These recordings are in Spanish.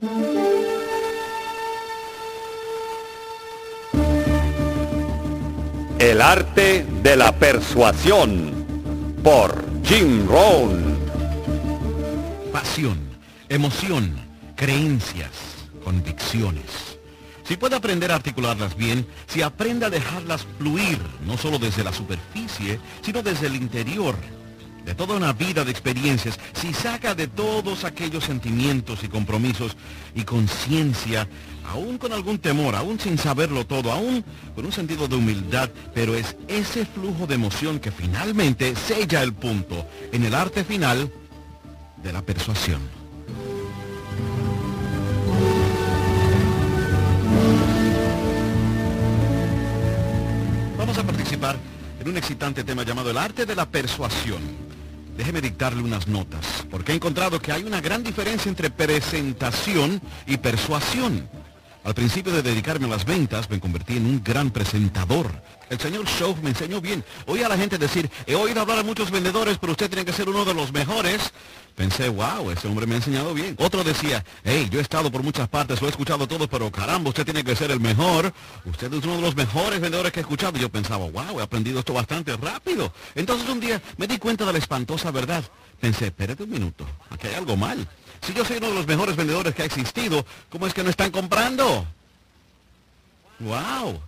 El arte de la persuasión por Jim Rohn. Pasión, emoción, creencias, convicciones. Si puede aprender a articularlas bien, si aprende a dejarlas fluir, no solo desde la superficie, sino desde el interior, de toda una vida de experiencias, si saca de todos aquellos sentimientos y compromisos y conciencia, aún con algún temor, aún sin saberlo todo, aún con un sentido de humildad, pero es ese flujo de emoción que finalmente sella el punto en el arte final de la persuasión. Vamos a participar en un excitante tema llamado el arte de la persuasión. Déjeme dictarle unas notas, porque he encontrado que hay una gran diferencia entre presentación y persuasión. Al principio de dedicarme a las ventas, me convertí en un gran presentador. El señor Show me enseñó bien. Oí a la gente decir, he oído hablar a muchos vendedores, pero usted tiene que ser uno de los mejores. Pensé, wow, ese hombre me ha enseñado bien. Otro decía, hey, yo he estado por muchas partes, lo he escuchado todo, pero caramba, usted tiene que ser el mejor. Usted es uno de los mejores vendedores que he escuchado. Yo pensaba, wow, he aprendido esto bastante rápido. Entonces un día me di cuenta de la espantosa verdad. Pensé, espérate un minuto, aquí hay algo mal. Si yo soy uno de los mejores vendedores que ha existido, ¿cómo es que no están comprando? ¡Wow!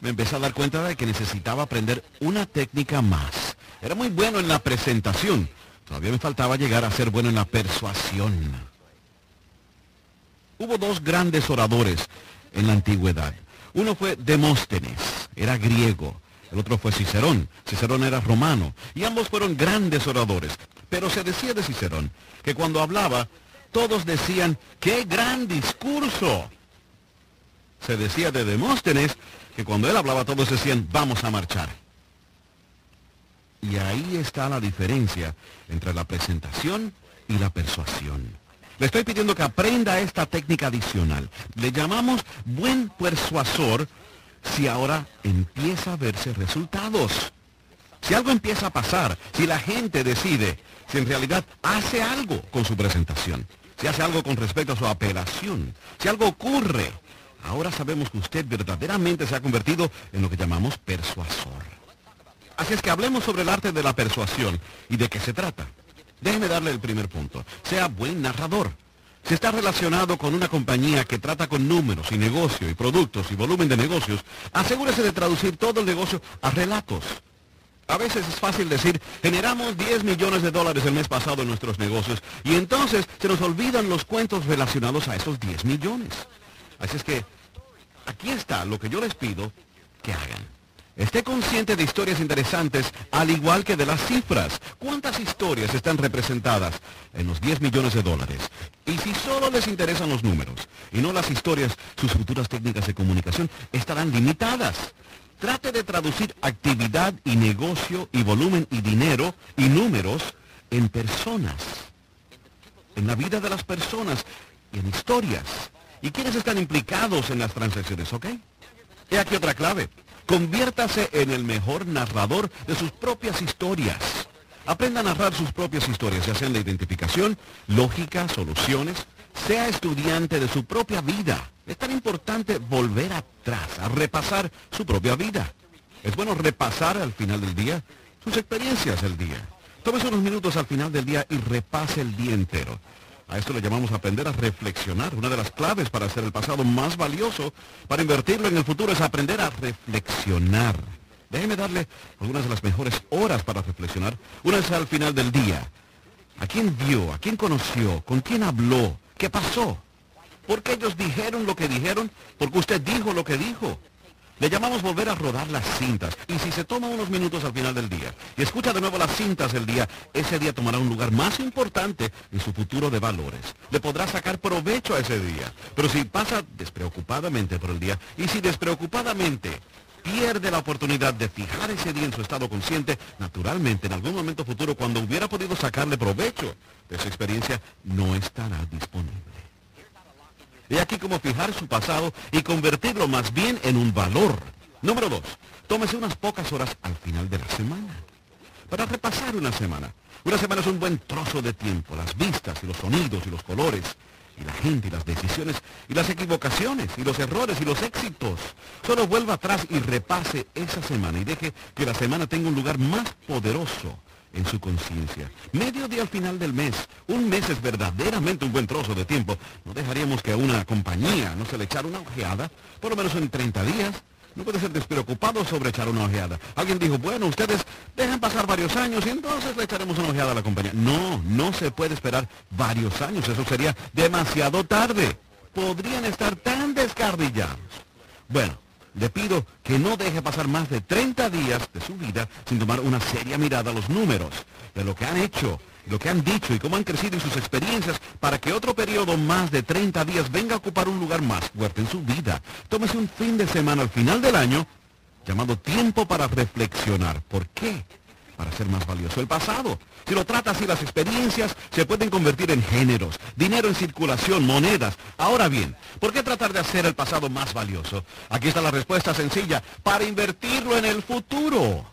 Me empecé a dar cuenta de que necesitaba aprender una técnica más. Era muy bueno en la presentación. Todavía me faltaba llegar a ser bueno en la persuasión. Hubo dos grandes oradores en la antigüedad. Uno fue Demóstenes, era griego. El otro fue Cicerón. Cicerón era romano. Y ambos fueron grandes oradores. Pero se decía de Cicerón que cuando hablaba, todos decían, ¡qué gran discurso! Se decía de Demóstenes que cuando él hablaba todos decían, vamos a marchar. Y ahí está la diferencia entre la presentación y la persuasión. Le estoy pidiendo que aprenda esta técnica adicional. Le llamamos buen persuasor si ahora empieza a verse resultados. Si algo empieza a pasar, si la gente decide, si en realidad hace algo con su presentación, si hace algo con respecto a su apelación, si algo ocurre, ahora sabemos que usted verdaderamente se ha convertido en lo que llamamos persuasor. Así es que hablemos sobre el arte de la persuasión y de qué se trata. Déjeme darle el primer punto. Sea buen narrador. Si está relacionado con una compañía que trata con números y negocio y productos y volumen de negocios, asegúrese de traducir todo el negocio a relatos. A veces es fácil decir, generamos 10 millones de dólares el mes pasado en nuestros negocios y entonces se nos olvidan los cuentos relacionados a esos 10 millones. Así es que aquí está lo que yo les pido que hagan. Esté consciente de historias interesantes, al igual que de las cifras. ¿Cuántas historias están representadas en los 10 millones de dólares? Y si solo les interesan los números y no las historias, sus futuras técnicas de comunicación estarán limitadas. Trate de traducir actividad y negocio y volumen y dinero y números en personas, en la vida de las personas y en historias. ¿Y quiénes están implicados en las transacciones, ok? He aquí otra clave. Conviértase en el mejor narrador de sus propias historias. Aprenda a narrar sus propias historias, ya sean de identificación, lógica, soluciones. Sea estudiante de su propia vida. Es tan importante volver atrás, a repasar su propia vida. Es bueno repasar al final del día sus experiencias del día. Tómese unos minutos al final del día y repase el día entero. A esto le llamamos aprender a reflexionar. Una de las claves para hacer el pasado más valioso, para invertirlo en el futuro, es aprender a reflexionar. Déjeme darle algunas de las mejores horas para reflexionar. Una es al final del día. ¿A quién vio? ¿A quién conoció? ¿Con quién habló? ¿Qué pasó? ¿Por qué ellos dijeron lo que dijeron? Porque usted dijo lo que dijo. Le llamamos volver a rodar las cintas. Y si se toma unos minutos al final del día y escucha de nuevo las cintas del día, ese día tomará un lugar más importante en su futuro de valores. Le podrá sacar provecho a ese día. Pero si pasa despreocupadamente por el día y si despreocupadamente pierde la oportunidad de fijar ese día en su estado consciente, naturalmente en algún momento futuro, cuando hubiera podido sacarle provecho de esa experiencia, no estará disponible. Y aquí cómo fijar su pasado y convertirlo más bien en un valor. Número dos, tómese unas pocas horas al final de la semana. Para repasar una semana. Una semana es un buen trozo de tiempo. Las vistas y los sonidos y los colores y la gente y las decisiones y las equivocaciones y los errores y los éxitos. Solo vuelva atrás y repase esa semana y deje que la semana tenga un lugar más poderoso en su conciencia. Medio día al final del mes. Un mes es verdaderamente un buen trozo de tiempo. No dejaríamos que a una compañía no se le echara una ojeada, por lo menos en 30 días. No puede ser despreocupado sobre echar una ojeada. Alguien dijo, bueno, ustedes dejan pasar varios años y entonces le echaremos una ojeada a la compañía. No, no se puede esperar varios años. Eso sería demasiado tarde. Podrían estar tan descardillados. Bueno, le pido que no deje pasar más de 30 días de su vida sin tomar una seria mirada a los números, de lo que han hecho, lo que han dicho y cómo han crecido en sus experiencias para que otro periodo más de 30 días venga a ocupar un lugar más fuerte en su vida. Tómese un fin de semana al final del año llamado tiempo para reflexionar. ¿Por qué? para ser más valioso el pasado. Si lo trata así, las experiencias se pueden convertir en géneros, dinero en circulación, monedas. Ahora bien, ¿por qué tratar de hacer el pasado más valioso? Aquí está la respuesta sencilla, para invertirlo en el futuro.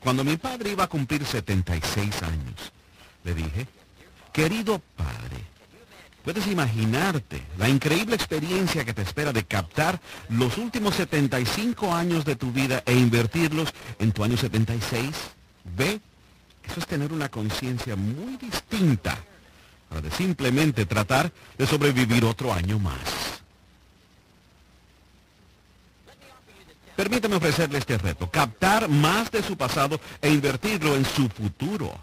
Cuando mi padre iba a cumplir 76 años, le dije, querido padre, Puedes imaginarte la increíble experiencia que te espera de captar los últimos 75 años de tu vida e invertirlos en tu año 76. Ve, eso es tener una conciencia muy distinta a de simplemente tratar de sobrevivir otro año más. Permítame ofrecerle este reto, captar más de su pasado e invertirlo en su futuro.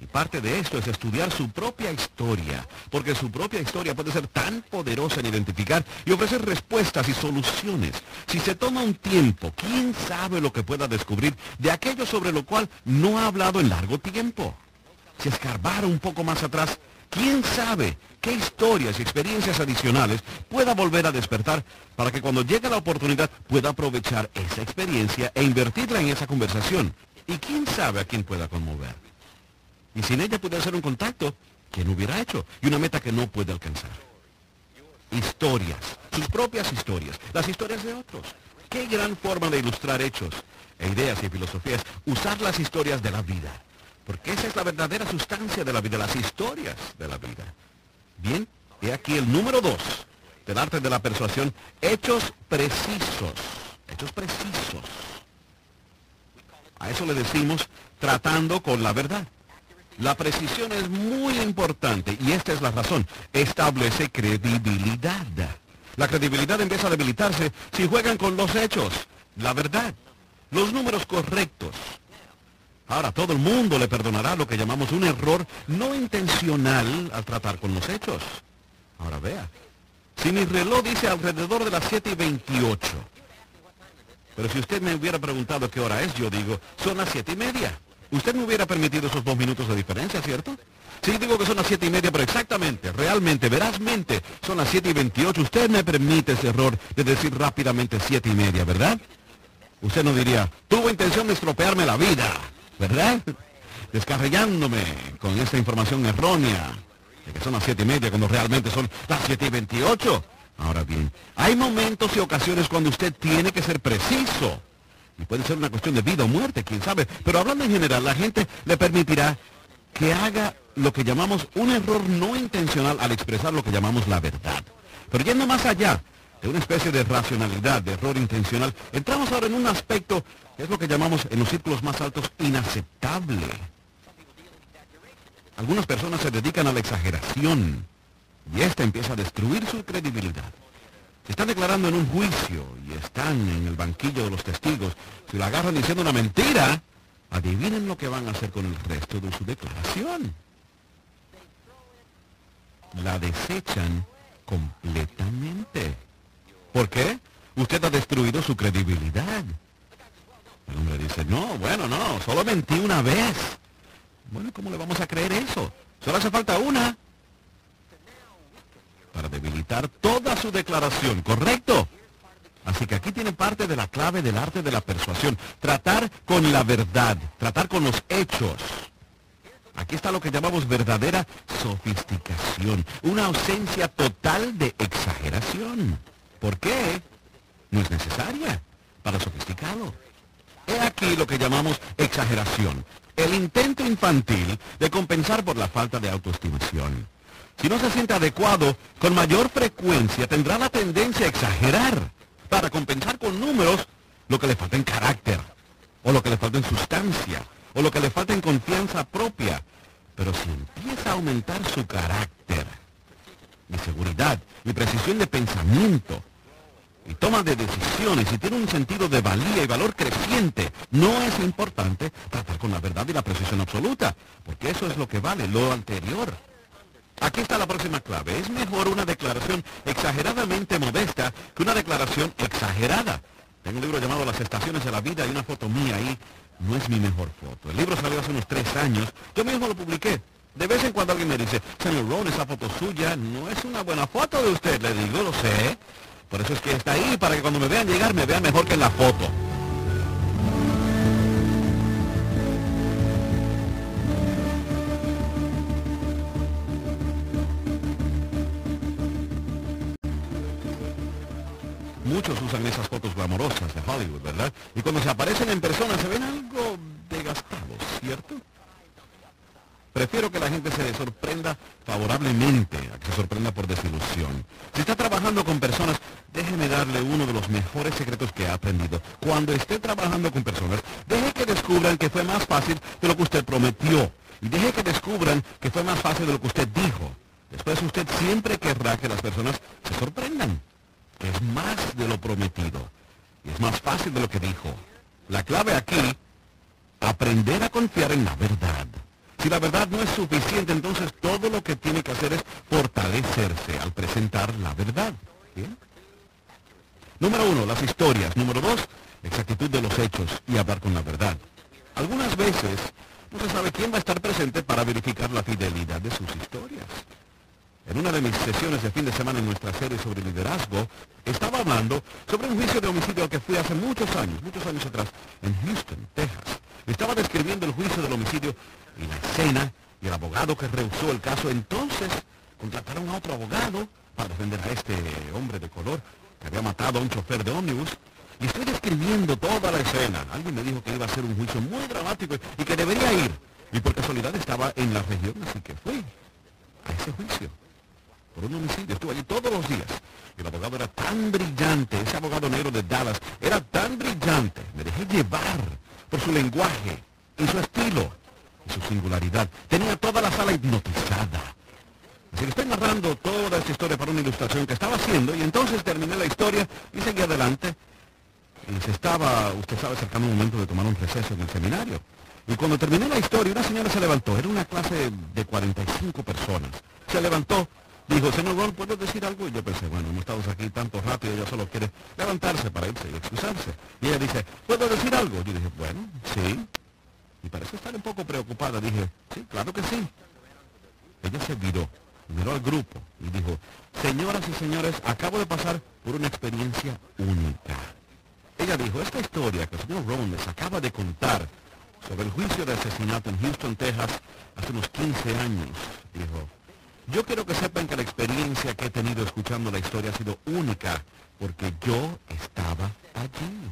Y parte de esto es estudiar su propia historia, porque su propia historia puede ser tan poderosa en identificar y ofrecer respuestas y soluciones. Si se toma un tiempo, ¿quién sabe lo que pueda descubrir de aquello sobre lo cual no ha hablado en largo tiempo? Si escarbara un poco más atrás, ¿quién sabe qué historias y experiencias adicionales pueda volver a despertar para que cuando llegue la oportunidad pueda aprovechar esa experiencia e invertirla en esa conversación? ¿Y quién sabe a quién pueda conmover? Y sin ella puede hacer un contacto que no hubiera hecho y una meta que no puede alcanzar. Historias, sus propias historias, las historias de otros. Qué gran forma de ilustrar hechos e ideas y filosofías, usar las historias de la vida. Porque esa es la verdadera sustancia de la vida, las historias de la vida. Bien, he aquí el número dos del arte de la persuasión, hechos precisos. Hechos precisos. A eso le decimos tratando con la verdad. La precisión es muy importante y esta es la razón. Establece credibilidad. La credibilidad empieza a debilitarse si juegan con los hechos, la verdad, los números correctos. Ahora, todo el mundo le perdonará lo que llamamos un error no intencional al tratar con los hechos. Ahora vea, si mi reloj dice alrededor de las 7 y 28, pero si usted me hubiera preguntado qué hora es, yo digo, son las 7 y media. Usted me hubiera permitido esos dos minutos de diferencia, ¿cierto? Sí, digo que son las siete y media, pero exactamente, realmente, verazmente, son las siete y veintiocho. Usted me permite ese error de decir rápidamente siete y media, ¿verdad? Usted no diría, tuvo intención de estropearme la vida, ¿verdad? Descarrillándome con esta información errónea de que son las siete y media cuando realmente son las siete y veintiocho. Ahora bien, hay momentos y ocasiones cuando usted tiene que ser preciso. Y puede ser una cuestión de vida o muerte, quién sabe. Pero hablando en general, la gente le permitirá que haga lo que llamamos un error no intencional al expresar lo que llamamos la verdad. Pero yendo más allá de una especie de racionalidad, de error intencional, entramos ahora en un aspecto que es lo que llamamos en los círculos más altos inaceptable. Algunas personas se dedican a la exageración y esta empieza a destruir su credibilidad están declarando en un juicio y están en el banquillo de los testigos, si la agarran diciendo una mentira, adivinen lo que van a hacer con el resto de su declaración. La desechan completamente. ¿Por qué? Usted ha destruido su credibilidad. El hombre dice, no, bueno, no, solo mentí una vez. Bueno, ¿cómo le vamos a creer eso? Solo hace falta una para debilitar toda su declaración, ¿correcto? Así que aquí tiene parte de la clave del arte de la persuasión. Tratar con la verdad, tratar con los hechos. Aquí está lo que llamamos verdadera sofisticación, una ausencia total de exageración. ¿Por qué? No es necesaria para sofisticado. He aquí lo que llamamos exageración, el intento infantil de compensar por la falta de autoestimación. Si no se siente adecuado, con mayor frecuencia tendrá la tendencia a exagerar para compensar con números lo que le falta en carácter, o lo que le falta en sustancia, o lo que le falta en confianza propia. Pero si empieza a aumentar su carácter, mi seguridad, mi precisión de pensamiento, y toma de decisiones y tiene un sentido de valía y valor creciente, no es importante tratar con la verdad y la precisión absoluta, porque eso es lo que vale, lo anterior. Aquí está la próxima clave. Es mejor una declaración exageradamente modesta que una declaración exagerada. Tengo un libro llamado Las Estaciones de la Vida y una foto mía ahí. No es mi mejor foto. El libro salió hace unos tres años. Yo mismo lo publiqué. De vez en cuando alguien me dice, señor Ron, esa foto suya no es una buena foto de usted. Le digo, lo sé. Por eso es que está ahí, para que cuando me vean llegar me vean mejor que en la foto. Muchos usan esas fotos glamorosas de Hollywood, ¿verdad? Y cuando se aparecen en persona se ven algo degastados, ¿cierto? Prefiero que la gente se sorprenda favorablemente a que se sorprenda por desilusión. Si está trabajando con personas, déjeme darle uno de los mejores secretos que ha aprendido. Cuando esté trabajando con personas, deje que descubran que fue más fácil de lo que usted prometió. Y deje que descubran que fue más fácil de lo que usted dijo. Después usted siempre querrá que las personas se sorprendan. Es más de lo prometido. Y es más fácil de lo que dijo. La clave aquí, aprender a confiar en la verdad. Si la verdad no es suficiente, entonces todo lo que tiene que hacer es fortalecerse al presentar la verdad. Número uno, las historias. Número dos, exactitud de los hechos y hablar con la verdad. Algunas veces no se sabe quién va a estar presente para verificar la fidelidad de sus historias. En una de mis sesiones de fin de semana en nuestra serie sobre liderazgo, estaba hablando sobre un juicio de homicidio al que fui hace muchos años, muchos años atrás, en Houston, Texas. Estaba describiendo el juicio del homicidio y la escena y el abogado que rehusó el caso. Entonces contrataron a otro abogado para defender a este hombre de color que había matado a un chofer de ómnibus. Y estoy describiendo toda la escena. Alguien me dijo que iba a ser un juicio muy dramático y que debería ir. Y por casualidad estaba en la región, así que fui a ese juicio. Por un homicidio. Estuve allí todos los días. Y el abogado era tan brillante, ese abogado negro de Dallas, era tan brillante. Me dejé llevar por su lenguaje y su estilo su singularidad. Tenía toda la sala hipnotizada. Así que estoy narrando toda esta historia para una ilustración que estaba haciendo y entonces terminé la historia y seguí adelante. Y se estaba, usted sabe, acercando un momento de tomar un receso en el seminario. Y cuando terminé la historia, una señora se levantó. Era una clase de 45 personas. Se levantó, dijo, señor Ron, ¿puedo decir algo? Y yo pensé, bueno, hemos estado aquí tanto y ella solo quiere levantarse para irse y excusarse. Y ella dice, ¿puedo decir algo? Yo dije, bueno, sí. Y parece estar un poco preocupada. Dije, sí, claro que sí. Ella se viró, miró al grupo y dijo, señoras y señores, acabo de pasar por una experiencia única. Ella dijo, esta historia que el señor Ron les acaba de contar sobre el juicio de asesinato en Houston, Texas, hace unos 15 años, dijo, yo quiero que sepan que la experiencia que he tenido escuchando la historia ha sido única, porque yo estaba allí.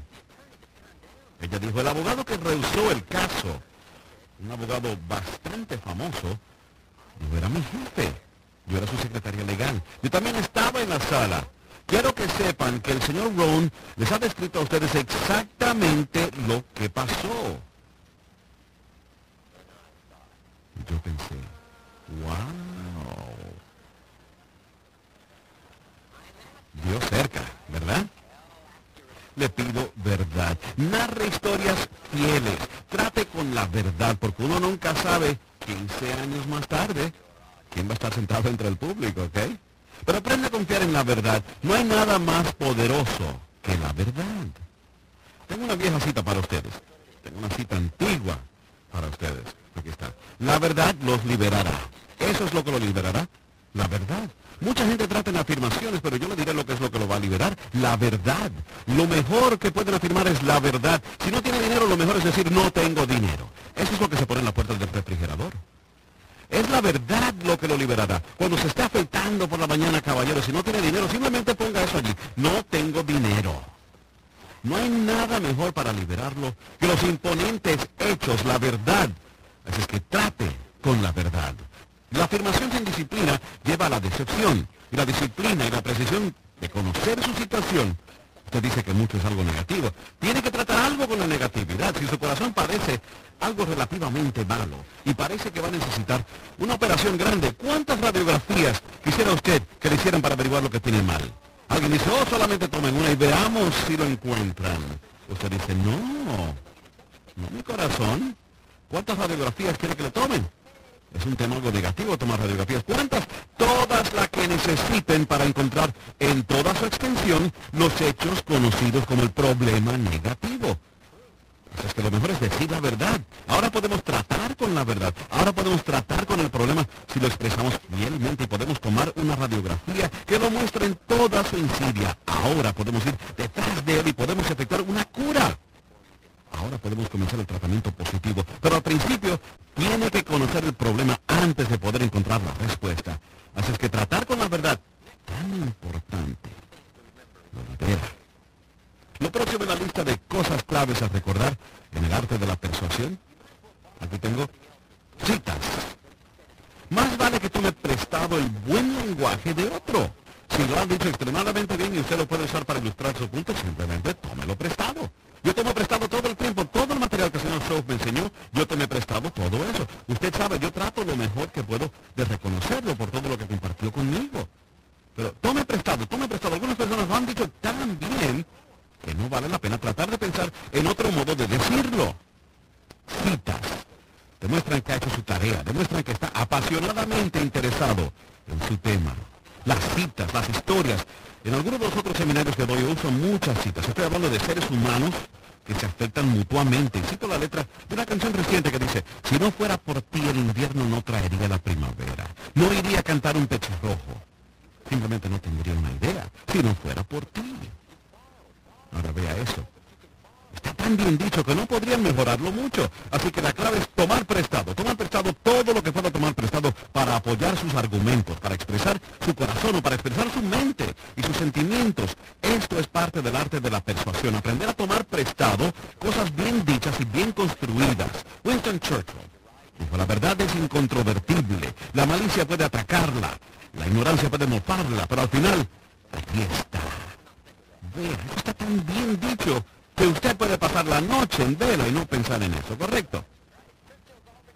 Ella dijo, el abogado que rehusó el caso, un abogado bastante famoso, yo era mi jefe. Yo era su secretaria legal. Yo también estaba en la sala. Quiero que sepan que el señor Ron les ha descrito a ustedes exactamente lo que pasó. Yo pensé, wow. Dios cerca, ¿verdad? le pido verdad. Narre historias fieles. Trate con la verdad, porque uno nunca sabe 15 años más tarde quién va a estar sentado entre el público, ¿ok? Pero aprende a confiar en la verdad. No hay nada más poderoso que la verdad. Tengo una vieja cita para ustedes. Tengo una cita antigua para ustedes. Aquí está. La verdad los liberará. Eso es lo que lo liberará. La verdad. Mucha gente trata en afirmaciones, pero yo le diré lo que es lo que lo va a liberar. La verdad. Lo mejor que pueden afirmar es la verdad. Si no tiene dinero, lo mejor es decir no tengo dinero. Eso es lo que se pone en la puerta del refrigerador. Es la verdad lo que lo liberará. Cuando se esté afeitando por la mañana, caballero, si no tiene dinero, simplemente ponga eso allí. No tengo dinero. No hay nada mejor para liberarlo que los imponentes hechos, la verdad. Así es que trate con la verdad. La afirmación sin disciplina lleva a la decepción. Y la disciplina y la precisión de conocer su situación Usted dice que mucho es algo negativo. Tiene que tratar algo con la negatividad. Si su corazón padece algo relativamente malo y parece que va a necesitar una operación grande, ¿cuántas radiografías quisiera usted que le hicieran para averiguar lo que tiene mal? Alguien dice, oh, solamente tomen una y veamos si lo encuentran. Usted dice, no, no mi corazón. ¿Cuántas radiografías quiere que le tomen? Es un tema algo negativo tomar radiografías. ¿Cuántas? Todas las que necesiten para encontrar en toda su extensión los hechos conocidos como el problema negativo. Es que lo mejor es decir la verdad. Ahora podemos tratar con la verdad. Ahora podemos tratar con el problema si lo expresamos fielmente y podemos tomar una radiografía que lo muestre en toda su insidia. Ahora podemos ir detrás de él y podemos efectuar una cura. Ahora podemos comenzar el tratamiento positivo, pero al principio tiene que conocer el problema antes de poder encontrar la respuesta. Así es que tratar con la verdad, tan importante, lo libera. Lo próximo en la lista de cosas claves a recordar en el arte de la persuasión, aquí tengo citas. Más vale que tome prestado el buen lenguaje de otro. Si lo han dicho extremadamente bien y usted lo puede usar para ilustrar su punto, simplemente tómelo prestado. Yo tomo prestado todo el tiempo, todo el material que el señor Shaw me enseñó, yo te me he prestado todo eso. Usted sabe, yo trato lo mejor que puedo de reconocerlo por todo lo que compartió conmigo. Pero tome prestado, tome prestado. Algunas personas lo han dicho tan bien que no vale la pena tratar de pensar en otro modo de decirlo. Citas. Demuestran que ha hecho su tarea, demuestran que está apasionadamente interesado en su tema. Las citas, las historias, en algunos de los otros seminarios que doy uso muchas citas. Estoy hablando de seres humanos que se afectan mutuamente. Cito la letra de una canción reciente que dice, si no fuera por ti el invierno no traería la primavera. No iría a cantar un pecho rojo. Simplemente no tendría una idea si no fuera por ti. Ahora vea eso. Está tan bien dicho que no podrían mejorarlo mucho. Así que la clave es tomar prestado. Tomar prestado todo lo que pueda tomar prestado para apoyar sus argumentos, para expresar su corazón o para expresar su mente y sus sentimientos. Esto es parte del arte de la persuasión. Aprender a tomar prestado cosas bien dichas y bien construidas. Winston Churchill dijo, la verdad es incontrovertible. La malicia puede atacarla. La ignorancia puede mofarla. Pero al final, aquí está. Esto está tan bien dicho que usted puede pasar la noche en vela y no pensar en eso, ¿correcto?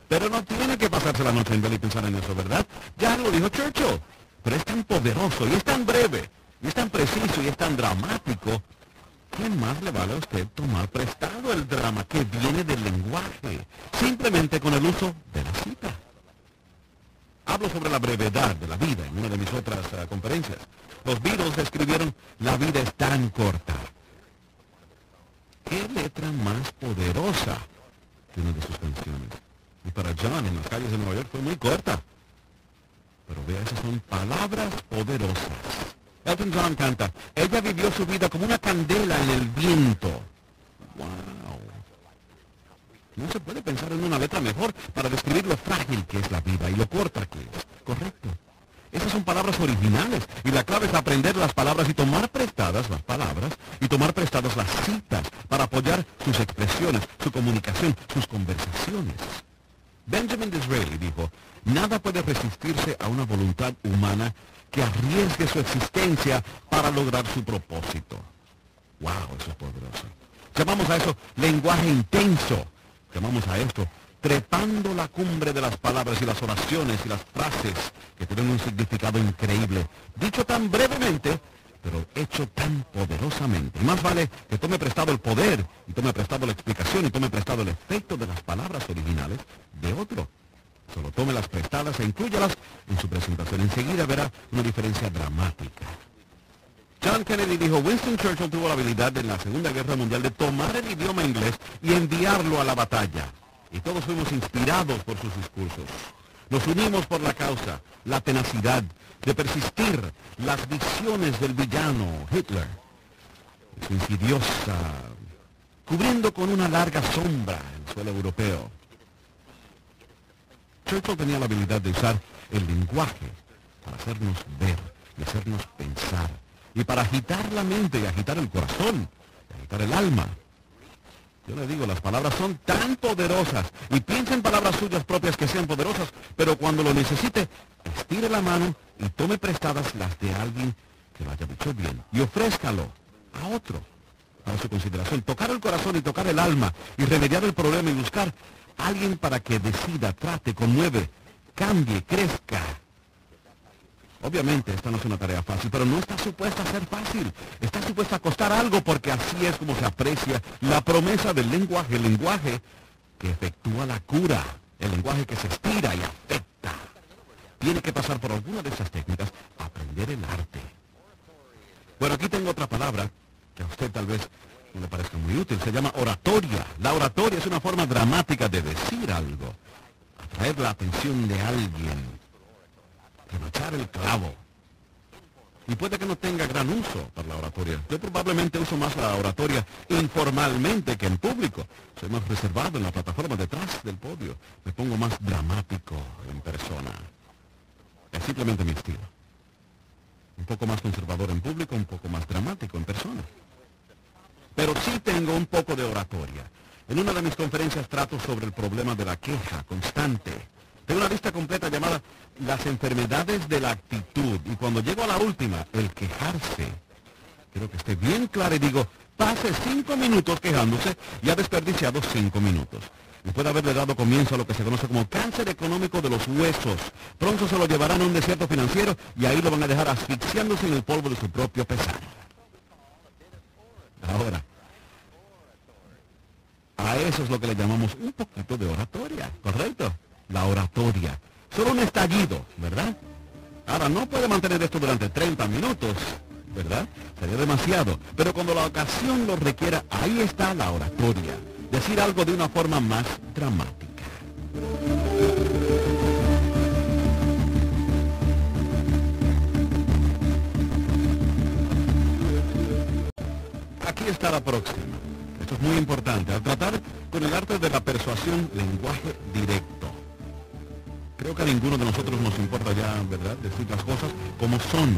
Pero no tiene que pasarse la noche en vela y pensar en eso, ¿verdad? Ya lo dijo Churchill. Pero es tan poderoso y es tan breve, y es tan preciso y es tan dramático. ¿Qué más le vale a usted tomar prestado el drama que viene del lenguaje? Simplemente con el uso de la cita. Hablo sobre la brevedad de la vida en una de mis otras uh, conferencias. Los Beatles escribieron, la vida es tan corta qué letra más poderosa que una de sus canciones. Y para John en las calles de Nueva York fue muy corta. Pero vea, esas son palabras poderosas. Elton John canta, ella vivió su vida como una candela en el viento. ¡Wow! No se puede pensar en una letra mejor para describir lo frágil que es la vida y lo corta que es. Correcto. Esas son palabras originales y la clave es aprender las palabras y tomar prestadas las palabras y tomar prestadas las citas para apoyar sus expresiones, su comunicación, sus conversaciones. Benjamin Disraeli dijo, nada puede resistirse a una voluntad humana que arriesgue su existencia para lograr su propósito. ¡Wow! Eso es poderoso. Llamamos a eso lenguaje intenso. Llamamos a esto trepando la cumbre de las palabras y las oraciones y las frases que tienen un significado increíble, dicho tan brevemente, pero hecho tan poderosamente. Y más vale que tome prestado el poder, y tome prestado la explicación, y tome prestado el efecto de las palabras originales de otro. Solo tome las prestadas e incluyalas en su presentación. Enseguida verá una diferencia dramática. John Kennedy dijo, Winston Churchill tuvo la habilidad en la Segunda Guerra Mundial de tomar el idioma inglés y enviarlo a la batalla y todos fuimos inspirados por sus discursos. Nos unimos por la causa, la tenacidad de persistir las visiones del villano Hitler, su insidiosa, cubriendo con una larga sombra el suelo europeo. Churchill tenía la habilidad de usar el lenguaje para hacernos ver y hacernos pensar, y para agitar la mente y agitar el corazón, y agitar el alma. Yo le digo, las palabras son tan poderosas y piensa en palabras suyas propias que sean poderosas, pero cuando lo necesite, estire la mano y tome prestadas las de alguien que lo haya dicho bien y ofrézcalo a otro para su consideración. Tocar el corazón y tocar el alma y remediar el problema y buscar a alguien para que decida, trate, conmueve, cambie, crezca. Obviamente esta no es una tarea fácil, pero no está supuesta a ser fácil. Está supuesta a costar algo porque así es como se aprecia la promesa del lenguaje, el lenguaje que efectúa la cura, el lenguaje que se estira y afecta. Tiene que pasar por alguna de esas técnicas, aprender el arte. Bueno, aquí tengo otra palabra que a usted tal vez no le parezca muy útil. Se llama oratoria. La oratoria es una forma dramática de decir algo, atraer la atención de alguien remachar el clavo. Y puede que no tenga gran uso para la oratoria. Yo probablemente uso más la oratoria informalmente que en público. Soy más reservado en la plataforma detrás del podio. Me pongo más dramático en persona. Es simplemente mi estilo. Un poco más conservador en público, un poco más dramático en persona. Pero sí tengo un poco de oratoria. En una de mis conferencias trato sobre el problema de la queja constante tengo una lista completa llamada Las enfermedades de la actitud. Y cuando llego a la última, el quejarse, quiero que esté bien claro y digo, pase cinco minutos quejándose y ha desperdiciado cinco minutos. Y puede haberle dado comienzo a lo que se conoce como cáncer económico de los huesos. Pronto se lo llevarán a un desierto financiero y ahí lo van a dejar asfixiándose en el polvo de su propio pesar. Ahora, a eso es lo que le llamamos un poquito de oratoria, ¿correcto? La oratoria. Solo un estallido, ¿verdad? Ahora, no puede mantener esto durante 30 minutos, ¿verdad? Sería demasiado. Pero cuando la ocasión lo requiera, ahí está la oratoria. Decir algo de una forma más dramática. Aquí está la próxima. Esto es muy importante. Al tratar con el arte de la persuasión, lenguaje directo. Creo que a ninguno de nosotros nos importa ya, ¿verdad?, decir las cosas como son.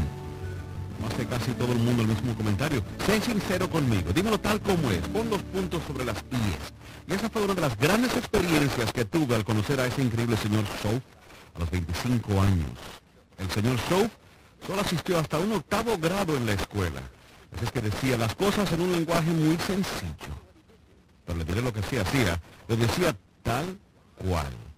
No hace casi todo el mundo el mismo comentario. Sé sincero conmigo, dímelo tal como es, pon los puntos sobre las IES. Y esa fue una de las grandes experiencias que tuve al conocer a ese increíble señor Souf a los 25 años. El señor Souf solo asistió hasta un octavo grado en la escuela. Así es que decía las cosas en un lenguaje muy sencillo. Pero le diré lo que sí hacía. Lo decía tal cual.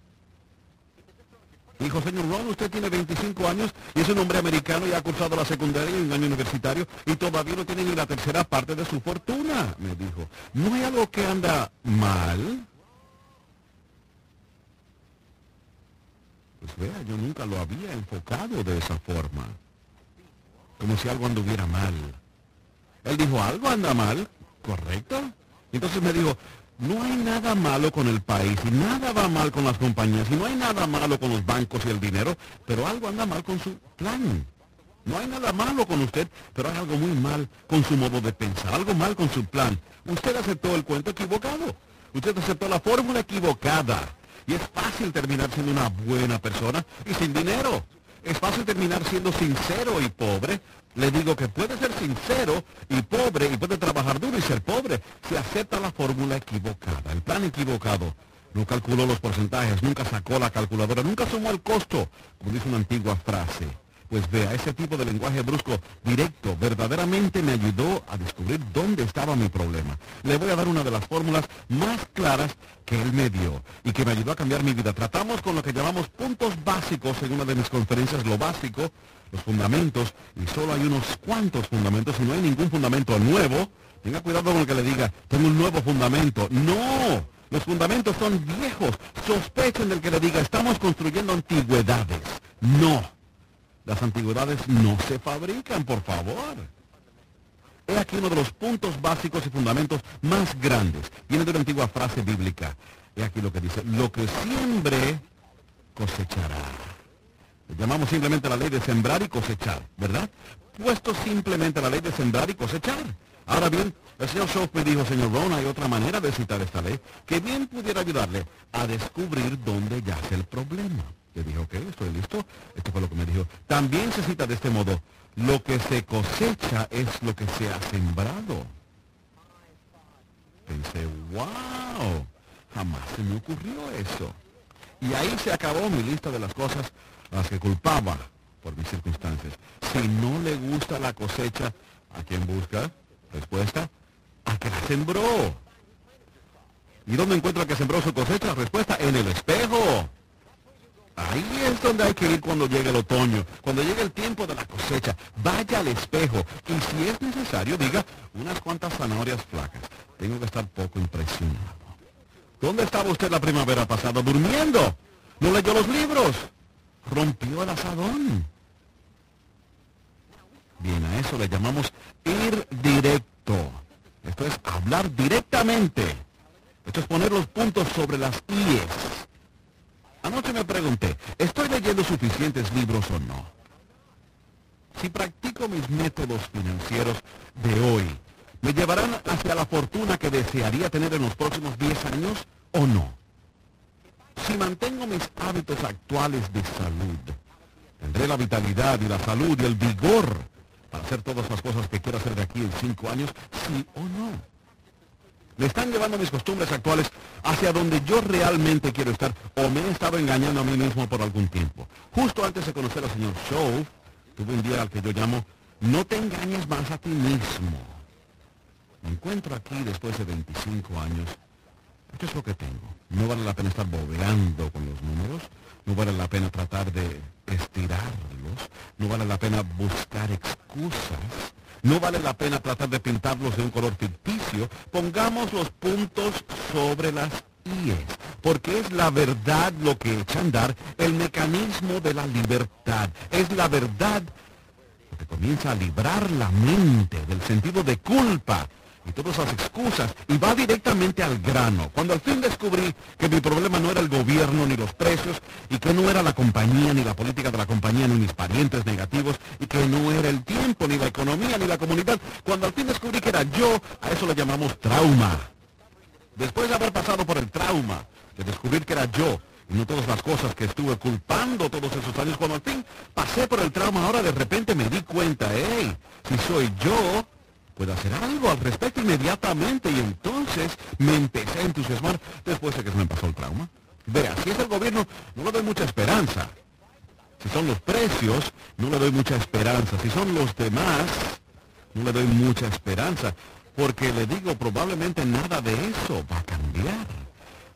Dijo, señor Ron, usted tiene 25 años y es un hombre americano y ha cursado la secundaria y un año universitario y todavía no tiene ni la tercera parte de su fortuna, me dijo. ¿No hay algo que anda mal? Pues vea, yo nunca lo había enfocado de esa forma. Como si algo anduviera mal. Él dijo, ¿algo anda mal? ¿Correcto? Entonces me dijo, no hay nada malo con el país y nada va mal con las compañías y no hay nada malo con los bancos y el dinero, pero algo anda mal con su plan. No hay nada malo con usted, pero hay algo muy mal con su modo de pensar, algo mal con su plan. Usted aceptó el cuento equivocado. Usted aceptó la fórmula equivocada. Y es fácil terminar siendo una buena persona y sin dinero. Es fácil terminar siendo sincero y pobre le digo que puede ser sincero y pobre y puede trabajar duro y ser pobre si acepta la fórmula equivocada, el plan equivocado. No calculó los porcentajes, nunca sacó la calculadora, nunca sumó el costo, como dice una antigua frase. Pues vea, ese tipo de lenguaje brusco, directo, verdaderamente me ayudó a descubrir dónde estaba mi problema. Le voy a dar una de las fórmulas más claras que él me dio y que me ayudó a cambiar mi vida. Tratamos con lo que llamamos puntos básicos en una de mis conferencias, lo básico, los fundamentos, y solo hay unos cuantos fundamentos y no hay ningún fundamento nuevo. Tenga cuidado con lo que le diga, tengo un nuevo fundamento. No, los fundamentos son viejos. Sospechen del que le diga, estamos construyendo antigüedades. No. Las antigüedades no se fabrican, por favor. He aquí uno de los puntos básicos y fundamentos más grandes. Viene de una antigua frase bíblica. He aquí lo que dice, lo que siembre cosechará. Llamamos simplemente la ley de sembrar y cosechar, ¿verdad? Puesto simplemente la ley de sembrar y cosechar. Ahora bien, el señor Shaw me dijo, señor Ron, hay otra manera de citar esta ley que bien pudiera ayudarle a descubrir dónde yace el problema. Le dijo, ok, estoy listo. Esto fue lo que me dijo. También se cita de este modo, lo que se cosecha es lo que se ha sembrado. Pensé, wow, jamás se me ocurrió eso. Y ahí se acabó mi lista de las cosas a las que culpaba por mis circunstancias. Si no le gusta la cosecha, ¿a quién busca? Respuesta, a que la sembró. ¿Y dónde encuentra que sembró su cosecha? Respuesta, en el espejo. Ahí es donde hay que ir cuando llegue el otoño, cuando llegue el tiempo de la cosecha. Vaya al espejo y si es necesario, diga unas cuantas zanahorias flacas. Tengo que estar poco impresionado. ¿Dónde estaba usted la primavera pasada? Durmiendo. ¿No leyó los libros? Rompió el asadón. Bien, a eso le llamamos ir directo. Esto es hablar directamente. Esto es poner los puntos sobre las IES. Anoche me pregunté, ¿estoy leyendo suficientes libros o no? Si practico mis métodos financieros de hoy, ¿me llevarán hacia la fortuna que desearía tener en los próximos 10 años o no? Si mantengo mis hábitos actuales de salud, tendré la vitalidad y la salud y el vigor para hacer todas las cosas que quiero hacer de aquí en 5 años, sí o no. Me están llevando mis costumbres actuales hacia donde yo realmente quiero estar o me he estado engañando a mí mismo por algún tiempo. Justo antes de conocer al señor Shaw, tuve un día al que yo llamo No te engañes más a ti mismo. Me encuentro aquí después de 25 años. ¿Qué es lo que tengo? No vale la pena estar bobeando con los números. No vale la pena tratar de estirarlos. No vale la pena buscar excusas. No vale la pena tratar de pintarlos de un color ficticio. Pongamos los puntos sobre las IES, porque es la verdad lo que echa a andar el mecanismo de la libertad. Es la verdad lo que comienza a librar la mente del sentido de culpa y todas las excusas y va directamente al grano. Cuando al fin descubrí que mi problema no era el gobierno ni los precios y que no era la compañía ni la política de la compañía ni mis parientes negativos y que no era el tiempo ni la economía ni la comunidad, cuando al fin descubrí que era yo, a eso le llamamos trauma. Después de haber pasado por el trauma, de descubrir que era yo y no todas las cosas que estuve culpando todos esos años, cuando al fin pasé por el trauma, ahora de repente me di cuenta, hey, si soy yo, puedo hacer algo al respecto inmediatamente y entonces me empecé a entusiasmar después de que se me pasó el trauma. Vea, si es el gobierno, no le doy mucha esperanza. Si son los precios, no le doy mucha esperanza. Si son los demás, no le doy mucha esperanza. Porque le digo, probablemente nada de eso va a cambiar.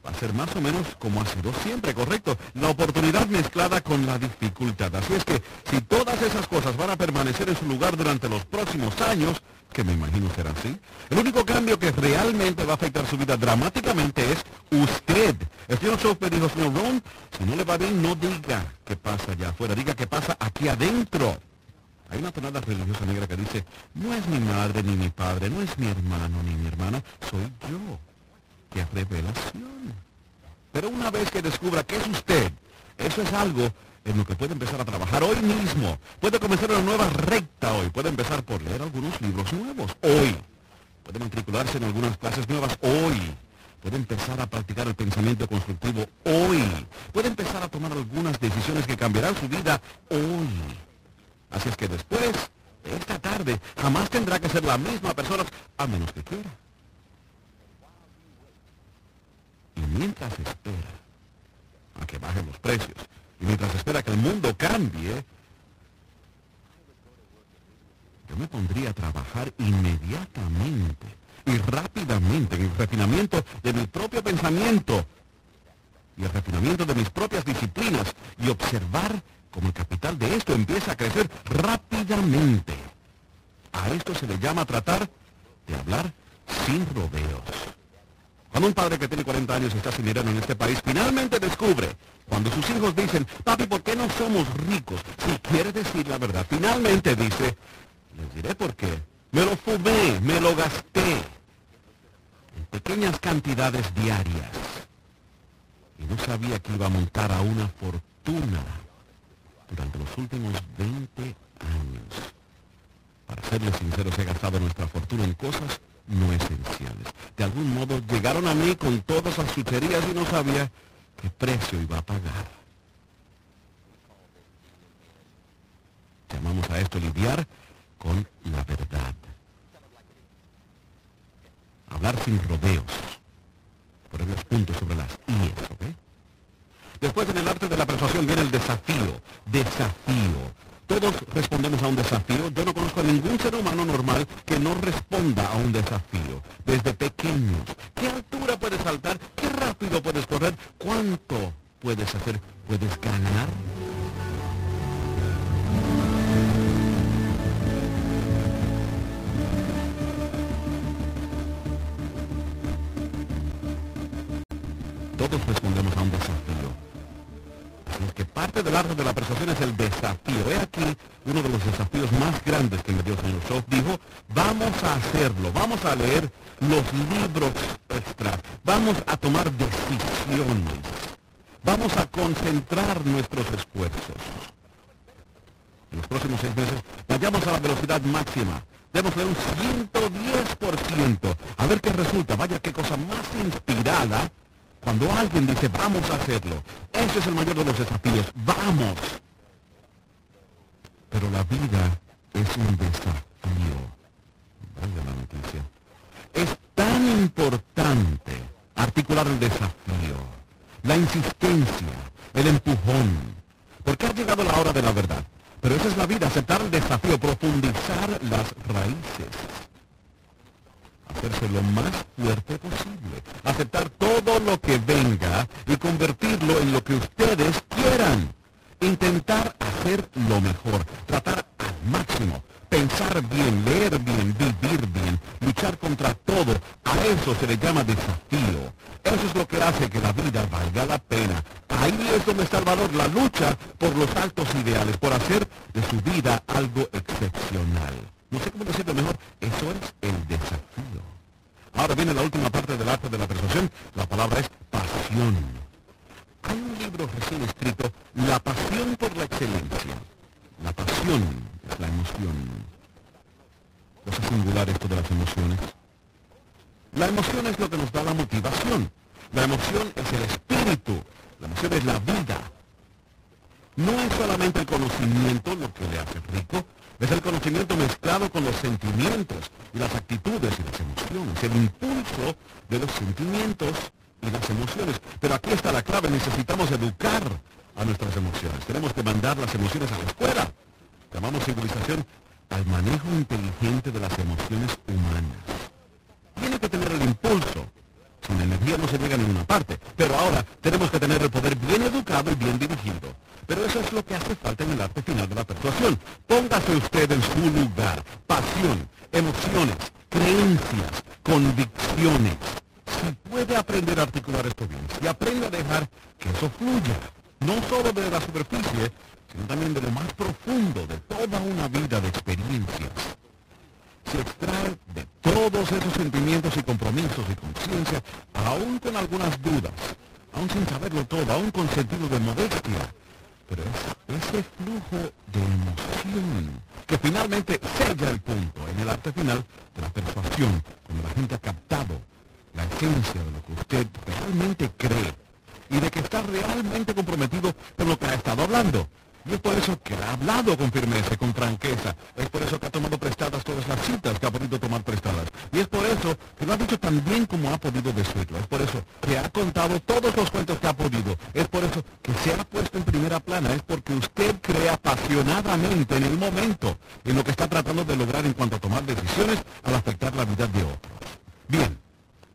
Va a ser más o menos como ha sido siempre, correcto. La oportunidad mezclada con la dificultad. Así es que si todas esas cosas van a permanecer en su lugar durante los próximos años, que me imagino será así. El único cambio que realmente va a afectar su vida dramáticamente es usted. El señor Software dijo, señor Ron, si no le va bien, no diga qué pasa allá afuera, diga qué pasa aquí adentro. Hay una tonada religiosa negra que dice, no es mi madre ni mi padre, no es mi hermano ni mi hermana, soy yo. ¡Qué revelación! Pero una vez que descubra que es usted, eso es algo en lo que puede empezar a trabajar hoy mismo. Puede comenzar una nueva recta hoy. Puede empezar por leer algunos libros nuevos hoy. Puede matricularse en algunas clases nuevas hoy. Puede empezar a practicar el pensamiento constructivo hoy. Puede empezar a tomar algunas decisiones que cambiarán su vida hoy. Así es que después de esta tarde jamás tendrá que ser la misma persona a menos que quiera. Y mientras espera a que bajen los precios, y mientras espera que el mundo cambie, yo me pondría a trabajar inmediatamente y rápidamente en el refinamiento de mi propio pensamiento y el refinamiento de mis propias disciplinas y observar cómo el capital de esto empieza a crecer rápidamente. A esto se le llama tratar de hablar sin rodeos. Cuando un padre que tiene 40 años y está sin dinero en este país finalmente descubre, cuando sus hijos dicen, papi, ¿por qué no somos ricos? Si quiere decir la verdad, finalmente dice, les diré por qué. Me lo fumé, me lo gasté en pequeñas cantidades diarias. Y no sabía que iba a montar a una fortuna durante los últimos 20 años. Para serles sinceros, he gastado nuestra fortuna en cosas no esenciales. De algún modo llegaron a mí con todas las chucherías y no sabía qué precio iba a pagar. Llamamos a esto lidiar con la verdad. hablar sin rodeos, poner los puntos sobre las IES, ¿ok? Después en el arte de la persuasión viene el desafío, desafío. Todos respondemos a un desafío. Yo no conozco a ningún ser humano normal que no responda a un desafío. Desde pequeños. ¿Qué altura puedes saltar? ¿Qué rápido puedes correr? ¿Cuánto puedes hacer? ¿Puedes ganar? Todos respondemos a un desafío. Así que parte del arte de la persuasión es el desafío. He aquí uno de los desafíos más grandes que me dio el señor Shaw. Dijo, vamos a hacerlo, vamos a leer los libros extra, vamos a tomar decisiones, vamos a concentrar nuestros esfuerzos. En los próximos seis meses vayamos a la velocidad máxima. Debemos leer un 110%. A ver qué resulta. Vaya qué cosa más inspirada cuando alguien dice, vamos a hacerlo, ese es el mayor de los desafíos, vamos. Pero la vida es un desafío. Vaya la noticia. Es tan importante articular el desafío, la insistencia, el empujón, porque ha llegado la hora de la verdad. Pero esa es la vida, aceptar el desafío, profundizar las raíces hacerse lo más fuerte posible, aceptar todo lo que venga y convertirlo en lo que ustedes quieran. Intentar hacer lo mejor, tratar al máximo, pensar bien, leer bien, vivir bien, luchar contra todo. A eso se le llama desafío. Eso es lo que hace que la vida valga la pena. Ahí es donde está el valor, la lucha por los altos ideales, por hacer de su vida algo excepcional. No sé cómo decirlo mejor. Eso es el desafío. Ahora viene la última parte del arte de la persuasión. La palabra es pasión. Hay un libro recién escrito, La pasión por la excelencia. La pasión es la emoción. Cosa singular esto de las emociones. La emoción es lo que nos da la motivación. La emoción es el espíritu. La emoción es la vida. No es solamente el conocimiento lo que le hace rico, es el conocimiento mezclado con los sentimientos y las actitudes y las emociones, el impulso de los sentimientos y las emociones. Pero aquí está la clave, necesitamos educar a nuestras emociones. Tenemos que mandar las emociones a la escuela. Llamamos civilización al manejo inteligente de las emociones humanas. Tiene que tener el impulso. Sin energía no se llega a ninguna parte. Pero ahora tenemos que tener el poder bien educado y bien dirigido pero eso es lo que hace falta en el arte final de la persuasión. Póngase usted en su lugar. Pasión, emociones, creencias, convicciones. Si puede aprender a articular esto bien, si aprende a dejar que eso fluya, no solo de la superficie, sino también de lo más profundo de toda una vida de experiencias. Se extrae de todos esos sentimientos y compromisos y conciencia, aún con algunas dudas, aún sin saberlo todo, aún con sentido de modestia, pero es ese flujo de emoción que finalmente sella el punto en el arte final de la persuasión, cuando la gente ha captado la esencia de lo que usted realmente cree y de que está realmente comprometido con lo que ha estado hablando. Y es por eso que ha hablado con firmeza, con franqueza. Es por eso que ha tomado prestadas todas las citas que ha podido tomar prestadas. Y es por eso que lo ha dicho tan bien como ha podido decirlo. Es por eso que ha contado todos los cuentos que ha podido. Es por eso que se ha puesto en primera plana. Es porque usted cree apasionadamente en el momento, en lo que está tratando de lograr en cuanto a tomar decisiones al afectar la vida de otros. Bien,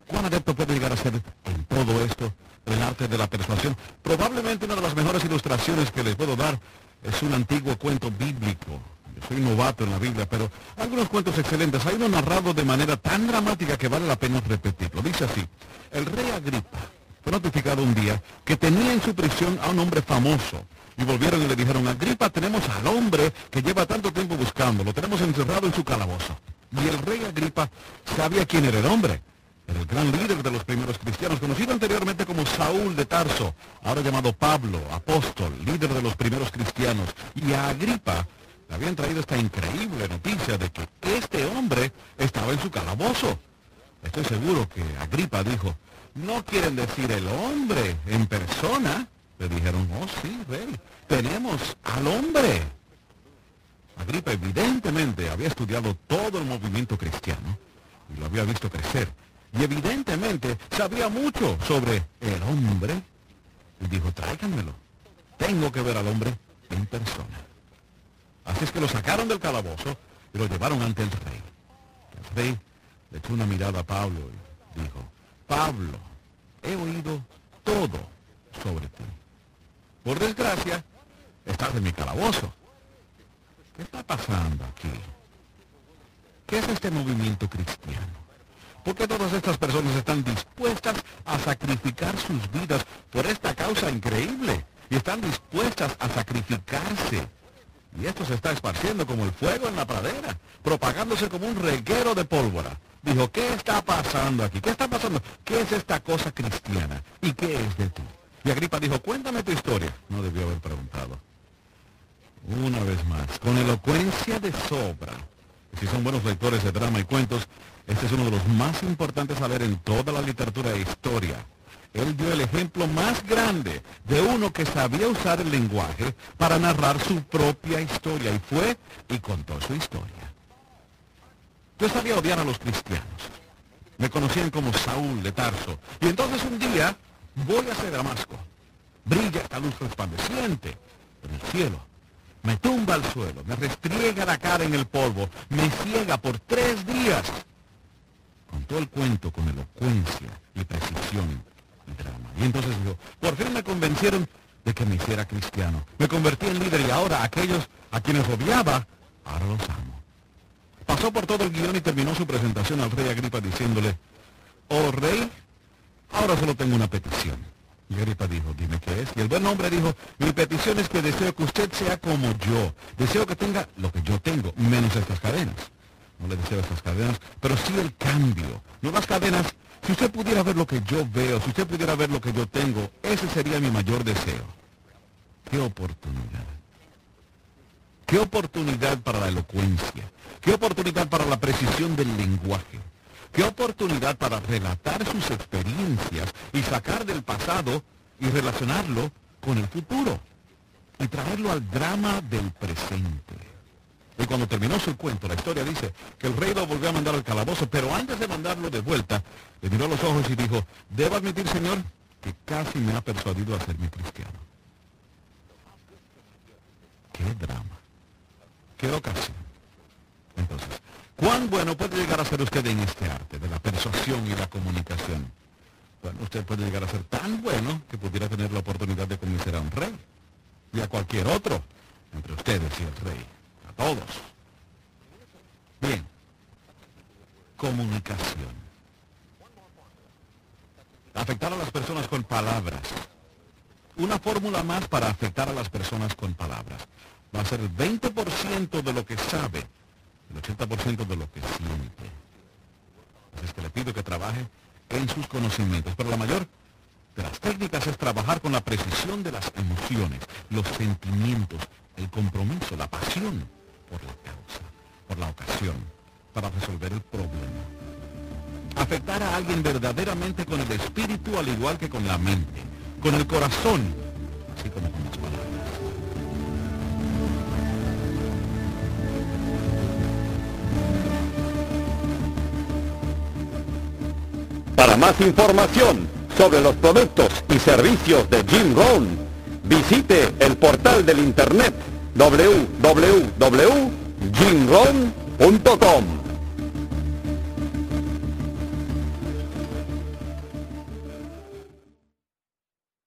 ¿cuán adepto puede llegar a ser en todo esto? el arte de la persuasión. Probablemente una de las mejores ilustraciones que les puedo dar es un antiguo cuento bíblico. Yo soy novato en la Biblia, pero algunos cuentos excelentes. Hay uno narrado de manera tan dramática que vale la pena repetirlo. Dice así, el rey Agripa fue notificado un día que tenía en su prisión a un hombre famoso. Y volvieron y le dijeron, Agripa, tenemos al hombre que lleva tanto tiempo buscando, lo tenemos encerrado en su calabozo. Y el rey Agripa sabía quién era el hombre el gran líder de los primeros cristianos, conocido anteriormente como Saúl de Tarso, ahora llamado Pablo, apóstol, líder de los primeros cristianos. Y a Agripa le habían traído esta increíble noticia de que este hombre estaba en su calabozo. Estoy seguro que Agripa dijo, no quieren decir el hombre en persona. Le dijeron, oh sí, rey, tenemos al hombre. Agripa evidentemente había estudiado todo el movimiento cristiano y lo había visto crecer y evidentemente sabía mucho sobre el hombre. Y dijo, tráiganmelo. Tengo que ver al hombre en persona. Así es que lo sacaron del calabozo y lo llevaron ante el rey. El rey le echó una mirada a Pablo y dijo, Pablo, he oído todo sobre ti. Por desgracia, estás en mi calabozo. ¿Qué está pasando aquí? ¿Qué es este movimiento cristiano? ¿Por qué todas estas personas están dispuestas a sacrificar sus vidas por esta causa increíble? Y están dispuestas a sacrificarse. Y esto se está esparciendo como el fuego en la pradera, propagándose como un reguero de pólvora. Dijo, ¿qué está pasando aquí? ¿Qué está pasando? ¿Qué es esta cosa cristiana? ¿Y qué es de ti? Y Agripa dijo, cuéntame tu historia. No debió haber preguntado. Una vez más, con elocuencia de sobra. Si son buenos lectores de drama y cuentos, este es uno de los más importantes a leer en toda la literatura e historia. Él dio el ejemplo más grande de uno que sabía usar el lenguaje para narrar su propia historia y fue y contó su historia. Yo sabía odiar a los cristianos. Me conocían como Saúl de Tarso. Y entonces un día voy hacia Damasco. Brilla esta luz resplandeciente en el cielo. Me tumba al suelo, me restriega la cara en el polvo, me ciega por tres días contó el cuento con elocuencia y precisión y drama. Y entonces dijo, por fin me convencieron de que me hiciera cristiano. Me convertí en líder y ahora aquellos a quienes odiaba, ahora los amo. Pasó por todo el guion y terminó su presentación al rey Agripa diciéndole, oh rey, ahora solo tengo una petición. Y Agripa dijo, dime qué es. Y el buen hombre dijo, mi petición es que deseo que usted sea como yo. Deseo que tenga lo que yo tengo, menos estas cadenas no le deseo estas cadenas, pero sí el cambio. No las cadenas, si usted pudiera ver lo que yo veo, si usted pudiera ver lo que yo tengo, ese sería mi mayor deseo. Qué oportunidad. Qué oportunidad para la elocuencia. Qué oportunidad para la precisión del lenguaje. Qué oportunidad para relatar sus experiencias y sacar del pasado y relacionarlo con el futuro. Y traerlo al drama del presente. Y cuando terminó su cuento, la historia dice que el rey lo volvió a mandar al calabozo, pero antes de mandarlo de vuelta, le miró los ojos y dijo, debo admitir, señor, que casi me ha persuadido a ser mi cristiano. Qué drama. Qué ocasión. Entonces, ¿cuán bueno puede llegar a ser usted en este arte de la persuasión y la comunicación? Bueno, usted puede llegar a ser tan bueno que pudiera tener la oportunidad de convencer a un rey y a cualquier otro entre ustedes y el rey todos. Bien. Comunicación. Afectar a las personas con palabras. Una fórmula más para afectar a las personas con palabras. Va a ser el 20% de lo que sabe, el 80% de lo que siente. Así es que le pido que trabaje en sus conocimientos. Pero la mayor de las técnicas es trabajar con la precisión de las emociones, los sentimientos, el compromiso, la pasión por la causa, por la ocasión, para resolver el problema. Afectar a alguien verdaderamente con el espíritu al igual que con la mente, con el corazón, así como con las palabras. Para más información sobre los productos y servicios de Jim Rohn, visite el portal del internet www.jimron.com